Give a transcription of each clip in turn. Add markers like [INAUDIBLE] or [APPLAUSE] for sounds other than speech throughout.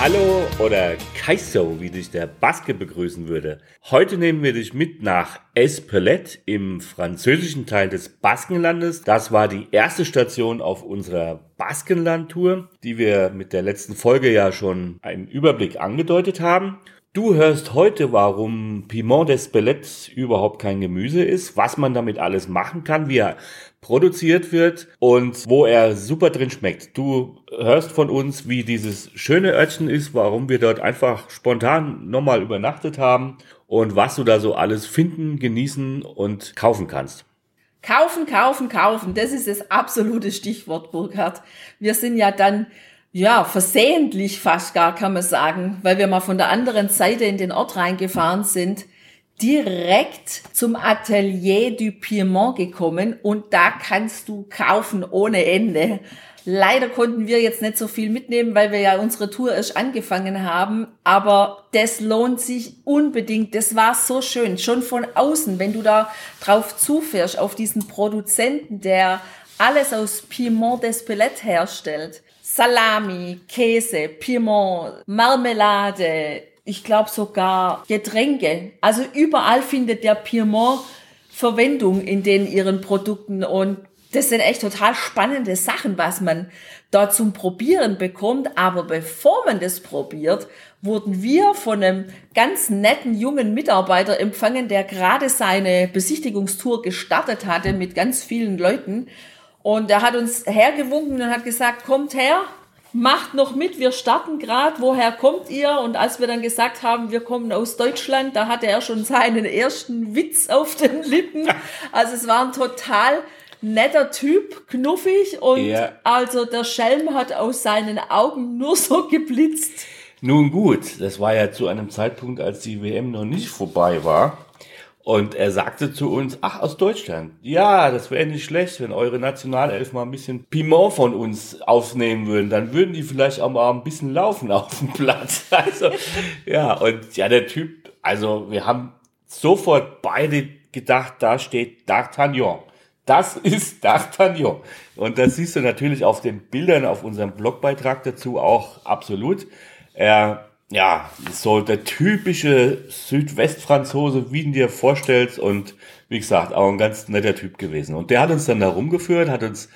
Hallo oder Kaiso, wie dich der Baske begrüßen würde. Heute nehmen wir dich mit nach Espelette im französischen Teil des Baskenlandes. Das war die erste Station auf unserer Baskenland-Tour, die wir mit der letzten Folge ja schon einen Überblick angedeutet haben. Du hörst heute, warum Piment d'Espelette überhaupt kein Gemüse ist, was man damit alles machen kann, wie er produziert wird und wo er super drin schmeckt. Du hörst von uns, wie dieses schöne Örtchen ist, warum wir dort einfach spontan nochmal übernachtet haben und was du da so alles finden, genießen und kaufen kannst. Kaufen, kaufen, kaufen. Das ist das absolute Stichwort, Burkhard. Wir sind ja dann, ja, versehentlich fast gar, kann man sagen, weil wir mal von der anderen Seite in den Ort reingefahren sind direkt zum Atelier du Piemont gekommen und da kannst du kaufen ohne Ende. Leider konnten wir jetzt nicht so viel mitnehmen, weil wir ja unsere Tour erst angefangen haben. Aber das lohnt sich unbedingt. Das war so schön. Schon von außen, wenn du da drauf zufährst, auf diesen Produzenten, der alles aus Piemont d'Espelette herstellt. Salami, Käse, Piemont, Marmelade, ich glaube sogar Getränke. Also überall findet der Piemont Verwendung in den ihren Produkten und das sind echt total spannende Sachen, was man da zum Probieren bekommt. Aber bevor man das probiert, wurden wir von einem ganz netten jungen Mitarbeiter empfangen, der gerade seine Besichtigungstour gestartet hatte mit ganz vielen Leuten. Und er hat uns hergewunken und hat gesagt, kommt her, macht noch mit, wir starten gerade, woher kommt ihr? Und als wir dann gesagt haben, wir kommen aus Deutschland, da hatte er schon seinen ersten Witz auf den Lippen. [LAUGHS] Also es war ein total netter Typ, knuffig und ja. also der Schelm hat aus seinen Augen nur so geblitzt. Nun gut, das war ja zu einem Zeitpunkt, als die WM noch nicht vorbei war. Und er sagte zu uns, ach, aus Deutschland. Ja, das wäre nicht schlecht, wenn eure Nationalelf mal ein bisschen Piment von uns aufnehmen würden. Dann würden die vielleicht auch mal ein bisschen laufen auf dem Platz. [LAUGHS] Also, ja, und ja, der Typ, also wir haben sofort beide gedacht, da steht D'Artagnan. Das ist D'Artagnan. Und das siehst du natürlich auf den Bildern auf unserem Blogbeitrag dazu auch absolut. Er ja, so der typische Südwestfranzose, wie du dir vorstellst und wie gesagt, auch ein ganz netter Typ gewesen. Und der hat uns dann da rumgeführt, hat uns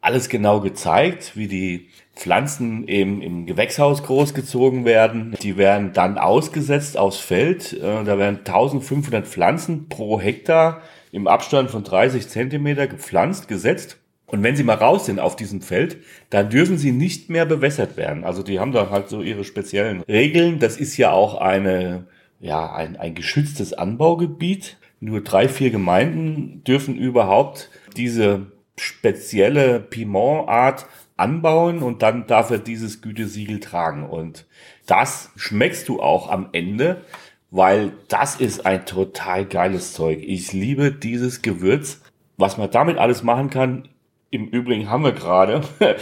alles genau gezeigt, wie die Pflanzen eben im Gewächshaus großgezogen werden. Die werden dann ausgesetzt aufs Feld. Äh, da werden 1500 Pflanzen pro Hektar im Abstand von 30 Zentimeter gepflanzt, gesetzt. Und wenn sie mal raus sind auf diesem Feld, dann dürfen sie nicht mehr bewässert werden. Also die haben da halt so ihre speziellen Regeln. Das ist ja auch eine, ja, ein, ein geschütztes Anbaugebiet. Nur drei, vier Gemeinden dürfen überhaupt diese spezielle Pimentart anbauen und dann darf er dieses Gütesiegel tragen. Und das schmeckst du auch am Ende, weil das ist ein total geiles Zeug. Ich liebe dieses Gewürz. Was man damit alles machen kann, im Übrigen haben wir gerade, [LAUGHS]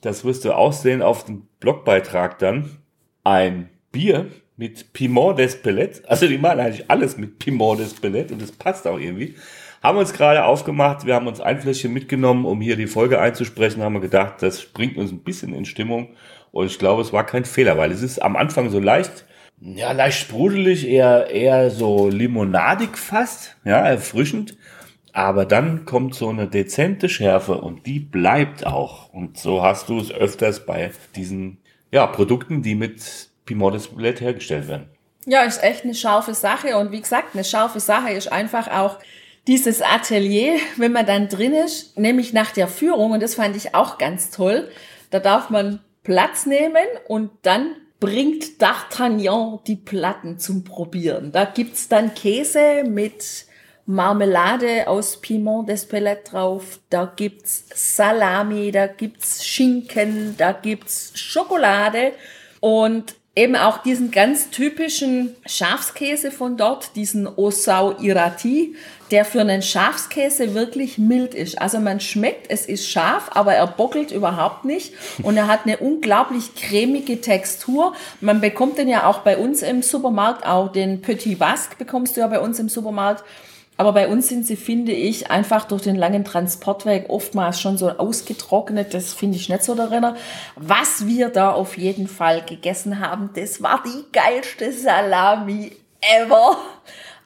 das wirst du auch sehen auf dem Blogbeitrag dann, ein Bier mit Piment d'Espelette. Also die machen eigentlich alles mit Piment d'Espelette und das passt auch irgendwie. Haben uns gerade aufgemacht, wir haben uns ein Fläschchen mitgenommen, um hier die Folge einzusprechen, haben wir gedacht, das bringt uns ein bisschen in Stimmung und ich glaube, es war kein Fehler, weil es ist am Anfang so leicht, ja, leicht sprudelig, eher, eher so limonadig fast, ja, erfrischend aber dann kommt so eine dezente Schärfe und die bleibt auch. Und so hast du es öfters bei diesen ja, Produkten, die mit Piment Display hergestellt werden. Ja, ist echt eine scharfe Sache. Und wie gesagt, eine scharfe Sache ist einfach auch dieses Atelier, wenn man dann drin ist, nämlich nach der Führung. Und das fand ich auch ganz toll. Da darf man Platz nehmen und dann bringt D'Artagnan die Platten zum Probieren. Da gibt's dann Käse mit Marmelade aus Piment d'Espelette drauf, da gibt's Salami, da gibt's Schinken, da gibt's Schokolade und eben auch diesen ganz typischen Schafskäse von dort, diesen Osau Irati, der für einen Schafskäse wirklich mild ist. Also man schmeckt, es ist scharf, aber er bockelt überhaupt nicht und er hat eine unglaublich cremige Textur. Man bekommt den ja auch bei uns im Supermarkt, auch den Petit Basque bekommst du ja bei uns im Supermarkt. Aber bei uns sind sie, finde ich, einfach durch den langen Transportweg oftmals schon so ausgetrocknet. Das finde ich nicht so darin. Was wir da auf jeden Fall gegessen haben, das war die geilste Salami ever.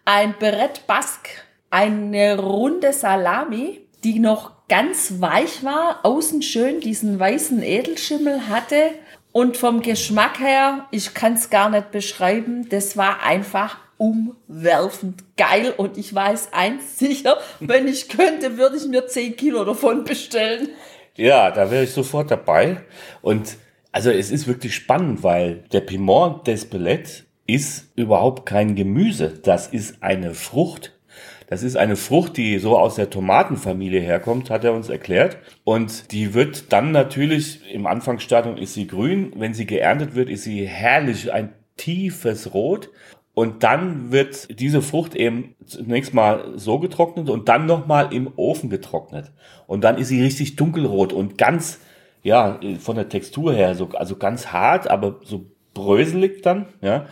Ein Beret Basque, eine runde Salami, die noch ganz weich war, außen schön diesen weißen Edelschimmel hatte. Und vom Geschmack her, ich kann es gar nicht beschreiben, das war einfach umwerfend geil und ich weiß eins sicher, wenn ich könnte, würde ich mir 10 Kilo davon bestellen. Ja, da wäre ich sofort dabei. Und also es ist wirklich spannend, weil der Piment d'Espelette ist überhaupt kein Gemüse. Das ist eine Frucht. Das ist eine Frucht, die so aus der Tomatenfamilie herkommt, hat er uns erklärt. Und die wird dann natürlich, im Anfangsstadium ist sie grün. Wenn sie geerntet wird, ist sie herrlich, ein tiefes Rot. Und dann wird diese Frucht eben zunächst mal so getrocknet und dann nochmal im Ofen getrocknet. Und dann ist sie richtig dunkelrot und ganz, ja, von der Textur her, so, also ganz hart, aber so bröselig dann, ja.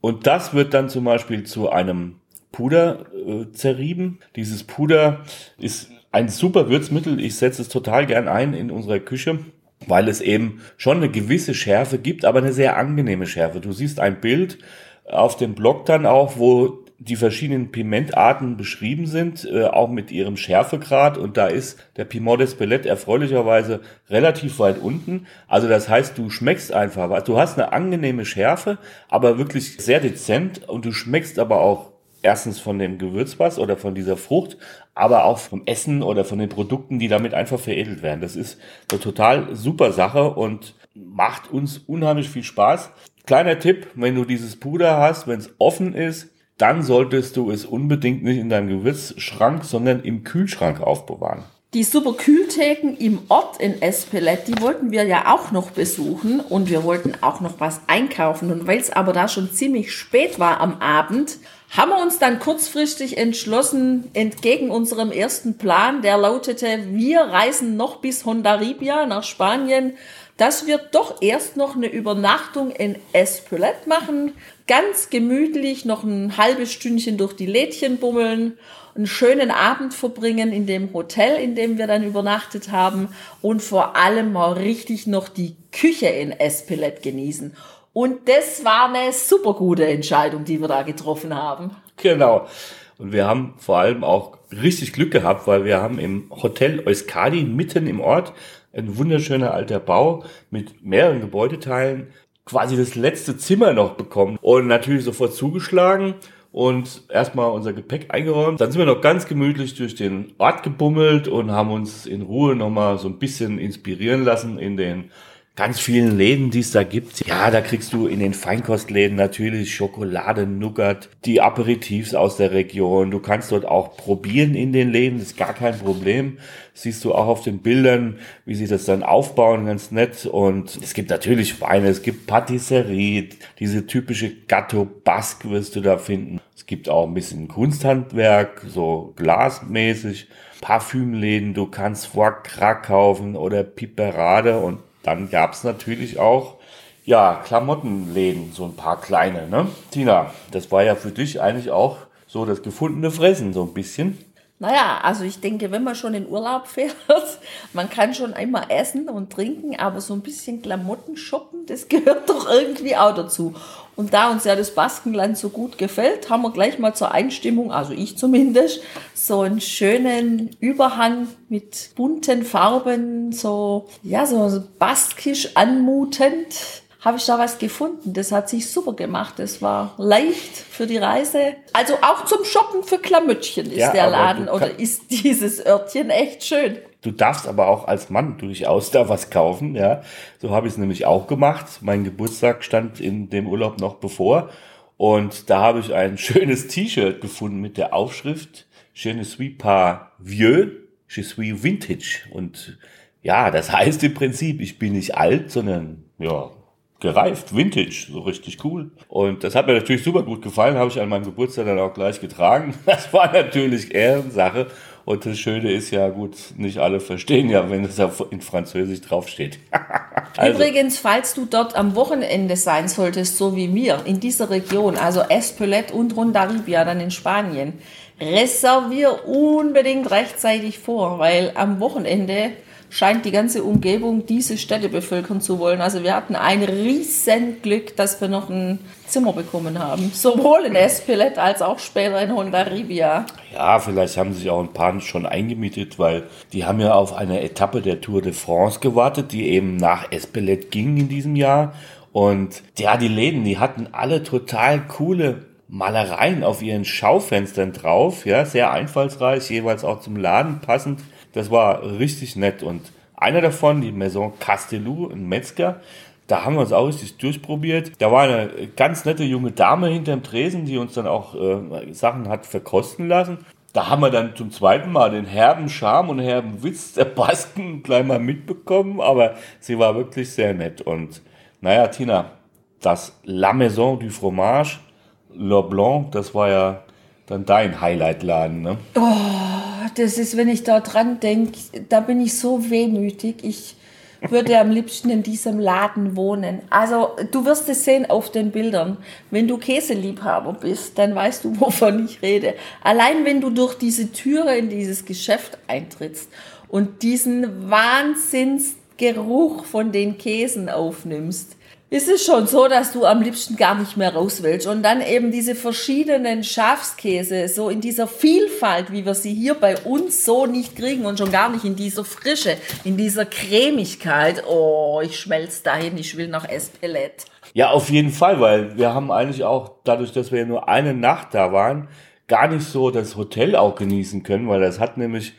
Und das wird dann zum Beispiel zu einem Puder äh, zerrieben. Dieses Puder ist ein super Würzmittel. Ich setze es total gern ein in unserer Küche weil es eben schon eine gewisse Schärfe gibt, aber eine sehr angenehme Schärfe. Du siehst ein Bild, auf dem Blog dann auch, wo die verschiedenen Pimentarten beschrieben sind, äh, auch mit ihrem Schärfegrad. Und da ist der Piment d'Espelette erfreulicherweise relativ weit unten. Also das heißt, du schmeckst einfach, du hast eine angenehme Schärfe, aber wirklich sehr dezent und du schmeckst aber auch erstens von dem Gewürzpass oder von dieser Frucht, aber auch vom Essen oder von den Produkten, die damit einfach veredelt werden. Das ist eine total super Sache und macht uns unheimlich viel Spaß. Kleiner Tipp, wenn du dieses Puder hast, wenn es offen ist, dann solltest du es unbedingt nicht in deinem Gewürzschrank, sondern im Kühlschrank aufbewahren. Die super Kühltheken im Ort in Espelet, die wollten wir ja auch noch besuchen und wir wollten auch noch was einkaufen. Und weil es aber da schon ziemlich spät war am Abend, haben wir uns dann kurzfristig entschlossen, entgegen unserem ersten Plan, der lautete, wir reisen noch bis Hondarribia nach Spanien, dass wir doch erst noch eine Übernachtung in Espelette machen, ganz gemütlich noch ein halbes Stündchen durch die Lädchen bummeln, einen schönen Abend verbringen in dem Hotel, in dem wir dann übernachtet haben und vor allem mal richtig noch die Küche in Espelette genießen. Und das war eine super gute Entscheidung, die wir da getroffen haben. Genau. Und wir haben vor allem auch richtig Glück gehabt, weil wir haben im Hotel Euskadi mitten im Ort ein wunderschöner alter Bau mit mehreren Gebäudeteilen, quasi das letzte Zimmer noch bekommen und natürlich sofort zugeschlagen und erstmal unser Gepäck eingeräumt. Dann sind wir noch ganz gemütlich durch den Ort gebummelt und haben uns in Ruhe nochmal so ein bisschen inspirieren lassen in den ganz vielen Läden, die es da gibt. Ja, da kriegst du in den Feinkostläden natürlich Schokolade, Nougat, die Aperitifs aus der Region. Du kannst dort auch probieren in den Läden, ist gar kein Problem. siehst du auch auf den Bildern, wie sie das dann aufbauen, ganz nett. Und es gibt natürlich Weine, es gibt Patisserie, diese typische Gatto Basque wirst du da finden. Es gibt auch ein bisschen Kunsthandwerk, so glasmäßig. Parfümläden, du kannst Foie Gras kaufen oder Piperade und dann gab es natürlich auch ja, Klamottenläden, so ein paar kleine, ne? Tina, das war ja für dich eigentlich auch so das gefundene Fressen, so ein bisschen. Naja, also ich denke, wenn man schon in Urlaub fährt, [LAUGHS] man kann schon einmal essen und trinken, aber so ein bisschen Klamotten shoppen, das [LAUGHS] gehört doch irgendwie auch dazu. Und da uns ja das Baskenland so gut gefällt, haben wir gleich mal zur Einstimmung, also ich zumindest, so einen schönen Überhang mit bunten Farben, so, ja, so baskisch anmutend habe ich da was gefunden. Das hat sich super gemacht. Das war leicht für die Reise. Also auch zum Shoppen für Klamüttchen ist ja, der Laden oder ist [LAUGHS] dieses Örtchen echt schön. Du darfst aber auch als Mann durchaus da was kaufen, ja. So habe ich es nämlich auch gemacht. Mein Geburtstag stand in dem Urlaub noch bevor. Und da habe ich ein [LAUGHS] schönes T-Shirt gefunden mit der Aufschrift Je ne suis pas vieux, je suis vintage. Und ja, das heißt im Prinzip, ich bin nicht alt, sondern ja, gereift, vintage, so richtig cool. Und das hat mir natürlich super gut gefallen, habe ich an meinem Geburtstag dann auch gleich getragen. [LAUGHS] Das war natürlich Ehrensache. Und das Schöne ist ja gut, nicht alle verstehen ja, wenn es in Französisch draufsteht. [LAUGHS] also. Übrigens, falls du dort am Wochenende sein solltest, so wie mir, in dieser Region, also Espelette und Rondaribia, dann in Spanien, reservier unbedingt rechtzeitig vor, weil am Wochenende scheint die ganze Umgebung diese Städte bevölkern zu wollen. Also wir hatten ein riesen Glück, dass wir noch ein Zimmer bekommen haben. Sowohl in Espelette als auch später in Hondarribia. Ja, vielleicht haben sich auch ein paar schon eingemietet, weil die haben ja auf eine Etappe der Tour de France gewartet, die eben nach Espelette ging in diesem Jahr. Und ja, die Läden, die hatten alle total coole Malereien auf ihren Schaufenstern drauf, ja, sehr einfallsreich, jeweils auch zum Laden passend. Das war richtig nett. Und einer davon, die Maison Castelou, ein Metzger, da haben wir uns auch richtig durchprobiert. Da war eine ganz nette junge Dame hinterm Tresen, die uns dann auch äh, Sachen hat verkosten lassen. Da haben wir dann zum zweiten Mal den herben Charme und herben Witz der Basken gleich mal mitbekommen, aber sie war wirklich sehr nett. Und naja, Tina, das La Maison du Fromage, Le Blanc, das war ja dann dein Highlight-Laden, ne? Oh das ist, wenn ich da dran denke, da bin ich so wehmütig. Ich würde am liebsten in diesem Laden wohnen. Also du wirst es sehen auf den Bildern. Wenn du Käseliebhaber bist, dann weißt du, [LAUGHS] wovon ich rede. Allein wenn du durch diese Türe in dieses Geschäft eintrittst und diesen Wahnsinnsgeruch von den Käsen aufnimmst, ist es schon so, dass du am liebsten gar nicht mehr raus willst. Und dann eben diese verschiedenen Schafskäse, so in dieser Vielfalt, wie wir sie hier bei uns so nicht kriegen und schon gar nicht in dieser Frische, in dieser Cremigkeit. Oh, ich schmelz dahin, ich will nach Espelette. Ja, auf jeden Fall, weil wir haben eigentlich auch, dadurch, dass wir nur eine Nacht da waren, gar nicht so das Hotel auch genießen können, weil das hat nämlich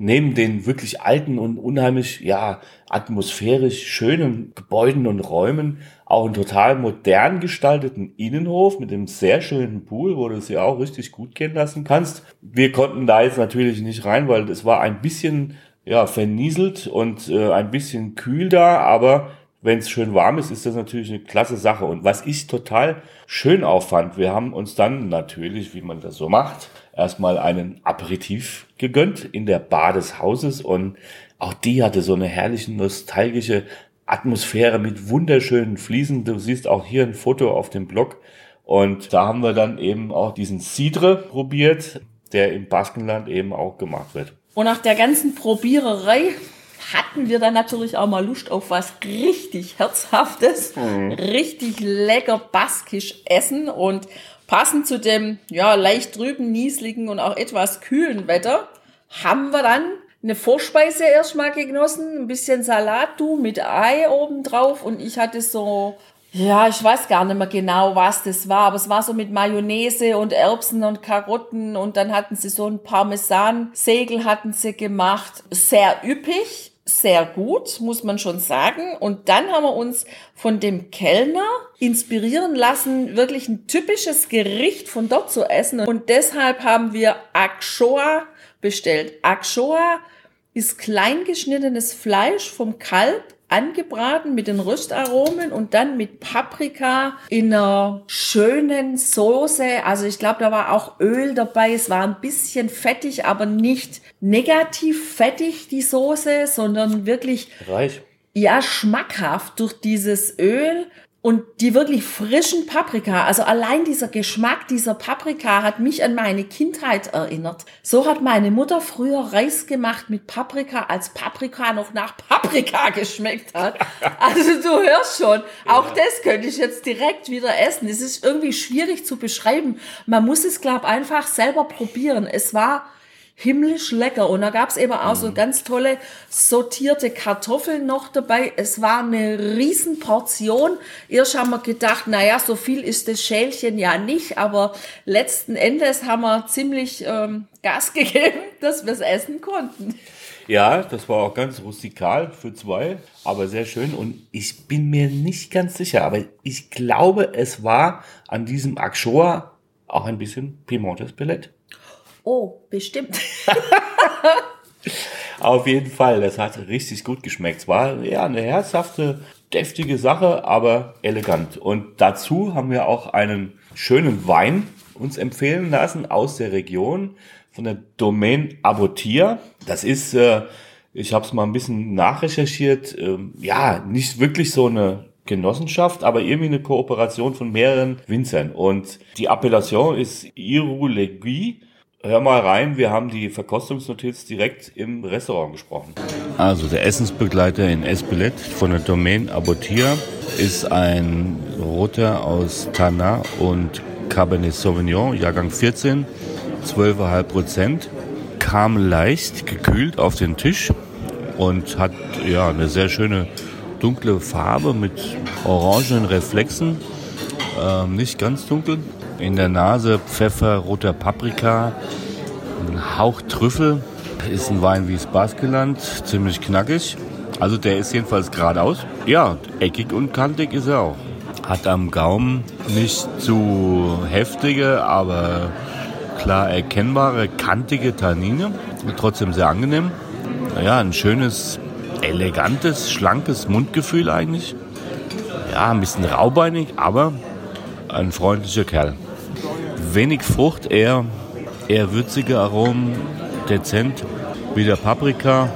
neben den wirklich alten und unheimlich, ja, atmosphärisch schönen Gebäuden und Räumen auch einen total modern gestalteten Innenhof mit einem sehr schönen Pool, wo du sie auch richtig gut kennen lassen kannst. Wir konnten da jetzt natürlich nicht rein, weil es war ein bisschen, ja, vernieselt und äh, ein bisschen kühl da, aber wenn es schön warm ist, ist das natürlich eine klasse Sache. Und was ich total schön auffand, wir haben uns dann natürlich, wie man das so macht, erstmal einen Aperitif gegönnt in der Bar des Hauses und auch die hatte so eine herrliche nostalgische Atmosphäre mit wunderschönen Fliesen. Du siehst auch hier ein Foto auf dem Blog. Und da haben wir dann eben auch diesen Cidre probiert, der im Baskenland eben auch gemacht wird. Und nach der ganzen Probiererei hatten wir dann natürlich auch mal Lust auf was richtig Herzhaftes, mhm. richtig lecker baskisch essen und passend zu dem, ja, leicht trüben, niesligen und auch etwas kühlen Wetter haben wir dann eine Vorspeise erstmal genossen, ein bisschen Salat, du, mit Ei oben drauf und ich hatte so, ja, ich weiß gar nicht mehr genau, was das war, aber es war so mit Mayonnaise und Erbsen und Karotten und dann hatten sie so ein Parmesan-Segel hatten sie gemacht, sehr üppig, sehr gut, muss man schon sagen. Und dann haben wir uns von dem Kellner inspirieren lassen, wirklich ein typisches Gericht von dort zu essen. Und deshalb haben wir Akshoa bestellt. Akshoa ist kleingeschnittenes Fleisch vom Kalb angebraten mit den Röstaromen und dann mit Paprika in einer schönen Soße. Also ich glaube, da war auch Öl dabei. Es war ein bisschen fettig, aber nicht negativ fettig, die Soße, sondern wirklich reich. Ja, schmackhaft durch dieses Öl und die wirklich frischen Paprika, also allein dieser Geschmack dieser Paprika hat mich an meine Kindheit erinnert. So hat meine Mutter früher Reis gemacht mit Paprika, als Paprika noch nach Paprika geschmeckt hat. [LAUGHS] Also du hörst schon, auch ja. das könnte ich jetzt direkt wieder essen. Es ist irgendwie schwierig zu beschreiben. Man muss es, glaub einfach selber probieren. Es war himmlisch lecker. Und da gab's eben auch so mhm. ganz tolle sortierte Kartoffeln noch dabei. Es war eine Riesenportion. Erst haben wir gedacht, naja, so viel ist das Schälchen ja nicht, aber letzten Endes haben wir ziemlich ähm, Gas [LAUGHS] gegeben, dass wir es essen konnten. Ja, das war auch ganz rustikal für zwei, aber sehr schön. Und ich bin mir nicht ganz sicher, aber ich glaube, es war an diesem Akshoa auch ein bisschen Piemontes Billett. Oh, bestimmt. [LAUGHS] Auf jeden Fall, das hat richtig gut geschmeckt. Es war ja eine herzhafte, deftige Sache, aber elegant. Und dazu haben wir auch einen schönen Wein uns empfehlen lassen aus der Region von der Domain Abotia. Das ist, äh, ich habe es mal ein bisschen nachrecherchiert, äh, ja, nicht wirklich so eine Genossenschaft, aber irgendwie eine Kooperation von mehreren Winzern. Und die Appellation ist Iru Legui. Hör mal rein, wir haben die Verkostungsnotiz direkt im Restaurant gesprochen. Also der Essensbegleiter in Espelette von der Domain Abotia ist ein Roter aus Tana und Cabernet Sauvignon, Jahrgang 14, 12,5 Prozent. Kam leicht gekühlt auf den Tisch und hat ja eine sehr schöne dunkle Farbe mit orangenen Reflexen. Ähm, nicht ganz dunkel. In der Nase Pfeffer, roter Paprika, ein Hauch Trüffel. Ist ein Wein wie das Baskeland, ziemlich knackig. Also der ist jedenfalls geradeaus. Ja, eckig und kantig ist er auch. Hat am Gaumen nicht zu heftige, aber klar erkennbare, kantige Tannine. Trotzdem sehr angenehm. Ja, ein schönes elegantes, schlankes Mundgefühl eigentlich. Ja, ein bisschen raubeinig, aber ein freundlicher Kerl. Wenig Frucht, eher, eher würzige Aromen, dezent, wieder Paprika,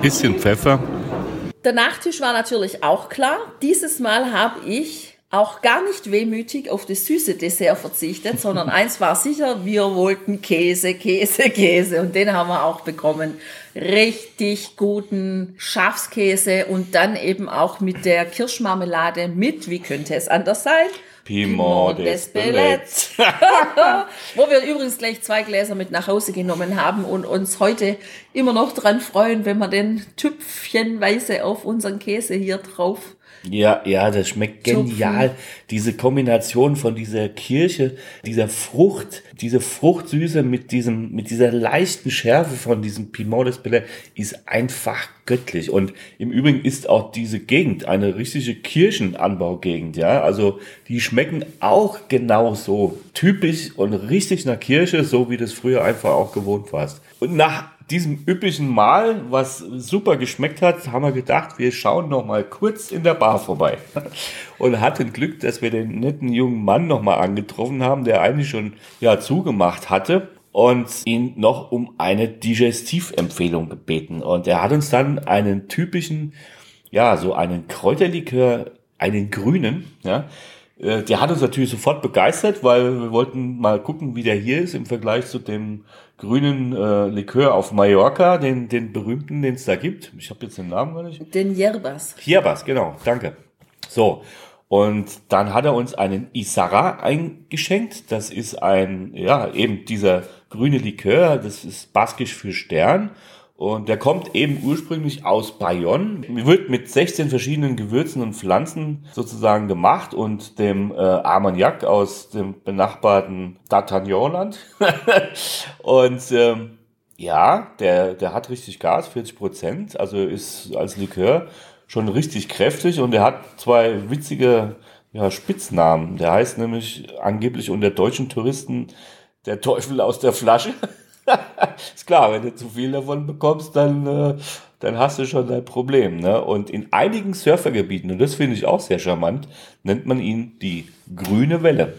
bisschen Pfeffer. Der Nachtisch war natürlich auch klar. Dieses Mal habe ich auch gar nicht wehmütig auf das süße Dessert verzichtet, sondern [LAUGHS] eins war sicher, wir wollten Käse, Käse, Käse und den haben wir auch bekommen. Richtig guten Schafskäse und dann eben auch mit der Kirschmarmelade mit, wie könnte es anders sein? Piment des Billets. [LAUGHS] Wo wir übrigens gleich zwei Gläser mit nach Hause genommen haben und uns heute immer noch dran freuen, wenn wir den Tüpfchenweise auf unseren Käse hier drauf ja, ja, das schmeckt genial. Diese Kombination von dieser Kirche, dieser Frucht, diese Fruchtsüße mit diesem, mit dieser leichten Schärfe von diesem Piment des Belay ist einfach göttlich. Und im Übrigen ist auch diese Gegend eine richtige Kirchenanbaugegend, ja. Also, die schmecken auch genau so. Typisch und richtig nach Kirche, so wie das früher einfach auch gewohnt warst. Und nach diesem üpplichen Mahl, was super geschmeckt hat, haben wir gedacht, wir schauen noch mal kurz in der Bar vorbei. [LAUGHS] Und hatten Glück, dass wir den netten jungen Mann noch mal angetroffen haben, der eigentlich schon ja zugemacht hatte und ihn noch um eine Digestivempfehlung gebeten. Und er hat uns dann einen typischen, ja, so einen Kräuterlikör, einen grünen, ja, der hat uns natürlich sofort begeistert, weil wir wollten mal gucken, wie der hier ist im Vergleich zu dem grünen äh, Likör auf Mallorca, den, den berühmten, den es da gibt. Ich habe jetzt den Namen gar nicht. Den Yerbas. Yerbas, genau, danke. So, und dann hat er uns einen Isara eingeschenkt. Das ist ein, ja, eben dieser grüne Likör, das ist baskisch für Stern. Und der kommt eben ursprünglich aus Bayonne, wird mit 16 verschiedenen Gewürzen und Pflanzen sozusagen gemacht und dem äh, Armagnac aus dem benachbarten D'Artagnanland. [LAUGHS] und ähm, ja, der, der hat richtig Gas, 40 Prozent, also ist als Likör schon richtig kräftig und er hat zwei witzige ja, Spitznamen. Der heißt nämlich angeblich unter deutschen Touristen der Teufel aus der Flasche. [LAUGHS] [LAUGHS] ist klar, wenn du zu viel davon bekommst, dann, äh, dann hast du schon dein Problem. Ne? Und in einigen Surfergebieten, und das finde ich auch sehr charmant, nennt man ihn die grüne Welle.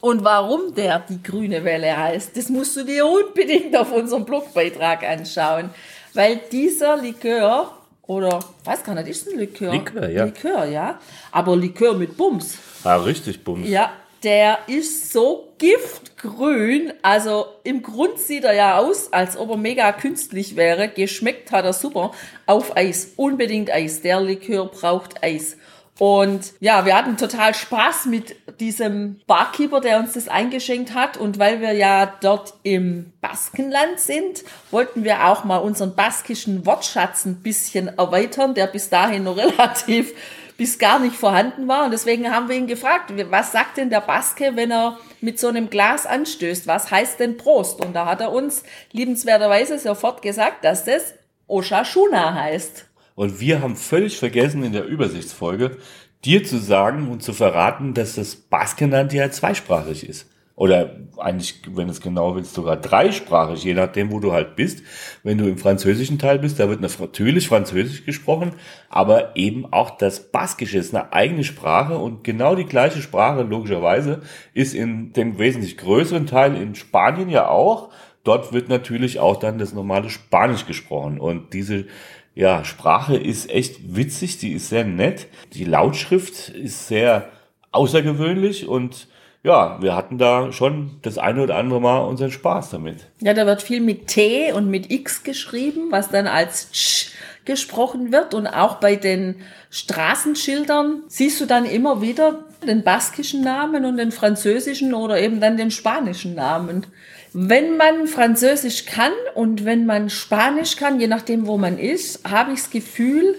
Und warum der die grüne Welle heißt, das musst du dir unbedingt auf unserem Blogbeitrag anschauen. Weil dieser Likör, oder weiß gar nicht, ist ein Likör. Likör, ja. Likör, ja. Aber Likör mit Bums. Ah, richtig Bums. Ja, der ist so giftgrün. Also im Grund sieht er ja aus, als ob er mega künstlich wäre. Geschmeckt hat er super. Auf Eis. Unbedingt Eis. Der Likör braucht Eis. Und ja, wir hatten total Spaß mit diesem Barkeeper, der uns das eingeschenkt hat. Und weil wir ja dort im Baskenland sind, wollten wir auch mal unseren baskischen Wortschatz ein bisschen erweitern, der bis dahin noch [LAUGHS] relativ bis gar nicht vorhanden war. Und deswegen haben wir ihn gefragt, was sagt denn der Baske, wenn er mit so einem Glas anstößt? Was heißt denn Prost? Und da hat er uns liebenswerterweise sofort gesagt, dass das Oshashuna heißt. Und wir haben völlig vergessen in der Übersichtsfolge, dir zu sagen und zu verraten, dass das Baskenland ja zweisprachig ist. Oder eigentlich, wenn es genau willst, sogar dreisprachig, je nachdem, wo du halt bist. Wenn du im französischen Teil bist, da wird natürlich Französisch gesprochen, aber eben auch das Baskische ist eine eigene Sprache und genau die gleiche Sprache, logischerweise, ist in dem wesentlich größeren Teil in Spanien ja auch. Dort wird natürlich auch dann das normale Spanisch gesprochen und diese ja, Sprache ist echt witzig, die ist sehr nett. Die Lautschrift ist sehr außergewöhnlich und ja, wir hatten da schon das eine oder andere Mal unseren Spaß damit. Ja, da wird viel mit T und mit X geschrieben, was dann als Tsch gesprochen wird. Und auch bei den Straßenschildern siehst du dann immer wieder den baskischen Namen und den französischen oder eben dann den spanischen Namen. Wenn man Französisch kann und wenn man Spanisch kann, je nachdem, wo man ist, habe ich das Gefühl,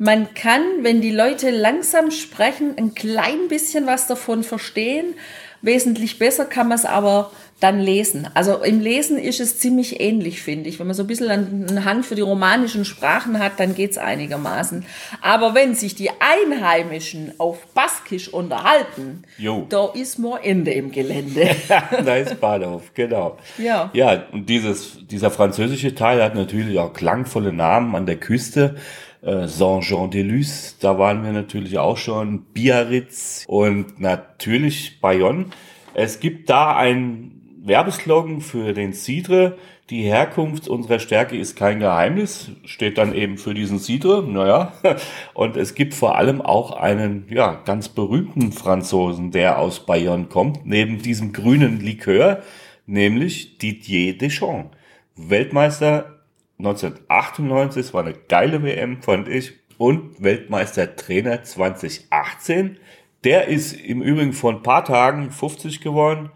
man kann, wenn die Leute langsam sprechen, ein klein bisschen was davon verstehen. Wesentlich besser kann man es aber dann lesen. Also im Lesen ist es ziemlich ähnlich, finde ich. Wenn man so ein bisschen einen Hang für die romanischen Sprachen hat, dann geht's einigermaßen. Aber wenn sich die Einheimischen auf Baskisch unterhalten, jo. da ist more Ende im Gelände. [LAUGHS] da ist Bahnhof, genau. Ja. Ja, und dieses, dieser französische Teil hat natürlich auch klangvolle Namen an der Küste äh, Saint-Jean-de-Luz, da waren wir natürlich auch schon, Biarritz und natürlich Bayonne. Es gibt da ein Werbeslogan für den Cidre. Die Herkunft unserer Stärke ist kein Geheimnis, steht dann eben für diesen Cidre, naja. [LAUGHS] Und es gibt vor allem auch einen, ja, ganz berühmten Franzosen, der aus Bayonne kommt, neben diesem grünen Likör, nämlich Didier Deschamps. Weltmeister 1998, es war eine geile WM, fand ich. Und Weltmeistertrainer 2018. Der ist im Übrigen vor ein paar Tagen 50 geworden.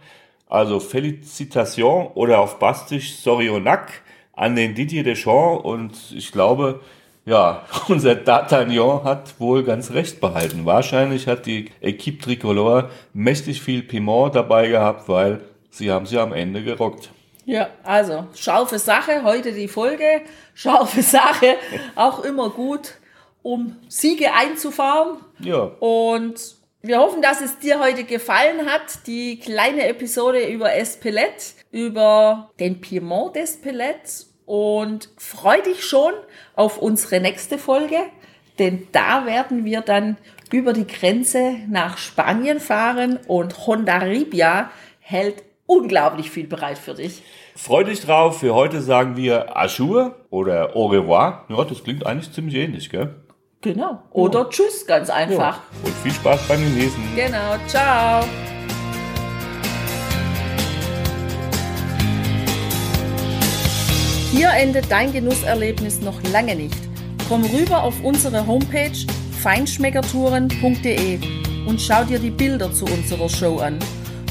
Also Felicitation oder auf Bastisch Sorionak an den Didier Deschamps. Und ich glaube, ja, [LAUGHS] unser D'Artagnan hat wohl ganz recht behalten. Wahrscheinlich hat die Equipe Tricolore mächtig viel Piment dabei gehabt, weil sie haben sie am Ende gerockt. Ja, also scharfe Sache, heute die Folge. Scharfe Sache, auch immer gut, um Siege einzufahren. Ja. Und wir hoffen, dass es dir heute gefallen hat, die kleine Episode über Espelette, über den Piemont d'Espelette und freu dich schon auf unsere nächste Folge, denn da werden wir dann über die Grenze nach Spanien fahren und Honda Ribia hält unglaublich viel bereit für dich. Freu dich drauf. Für heute sagen wir Aschur oder Au revoir. Ja, das klingt eigentlich ziemlich ähnlich, gell? Genau. Oder ja. Tschüss, ganz einfach. Ja. Und viel Spaß beim Genießen. Genau. Ciao. Hier endet dein Genusserlebnis noch lange nicht. Komm rüber auf unsere Homepage feinschmeckertouren.de und schau dir die Bilder zu unserer Show an.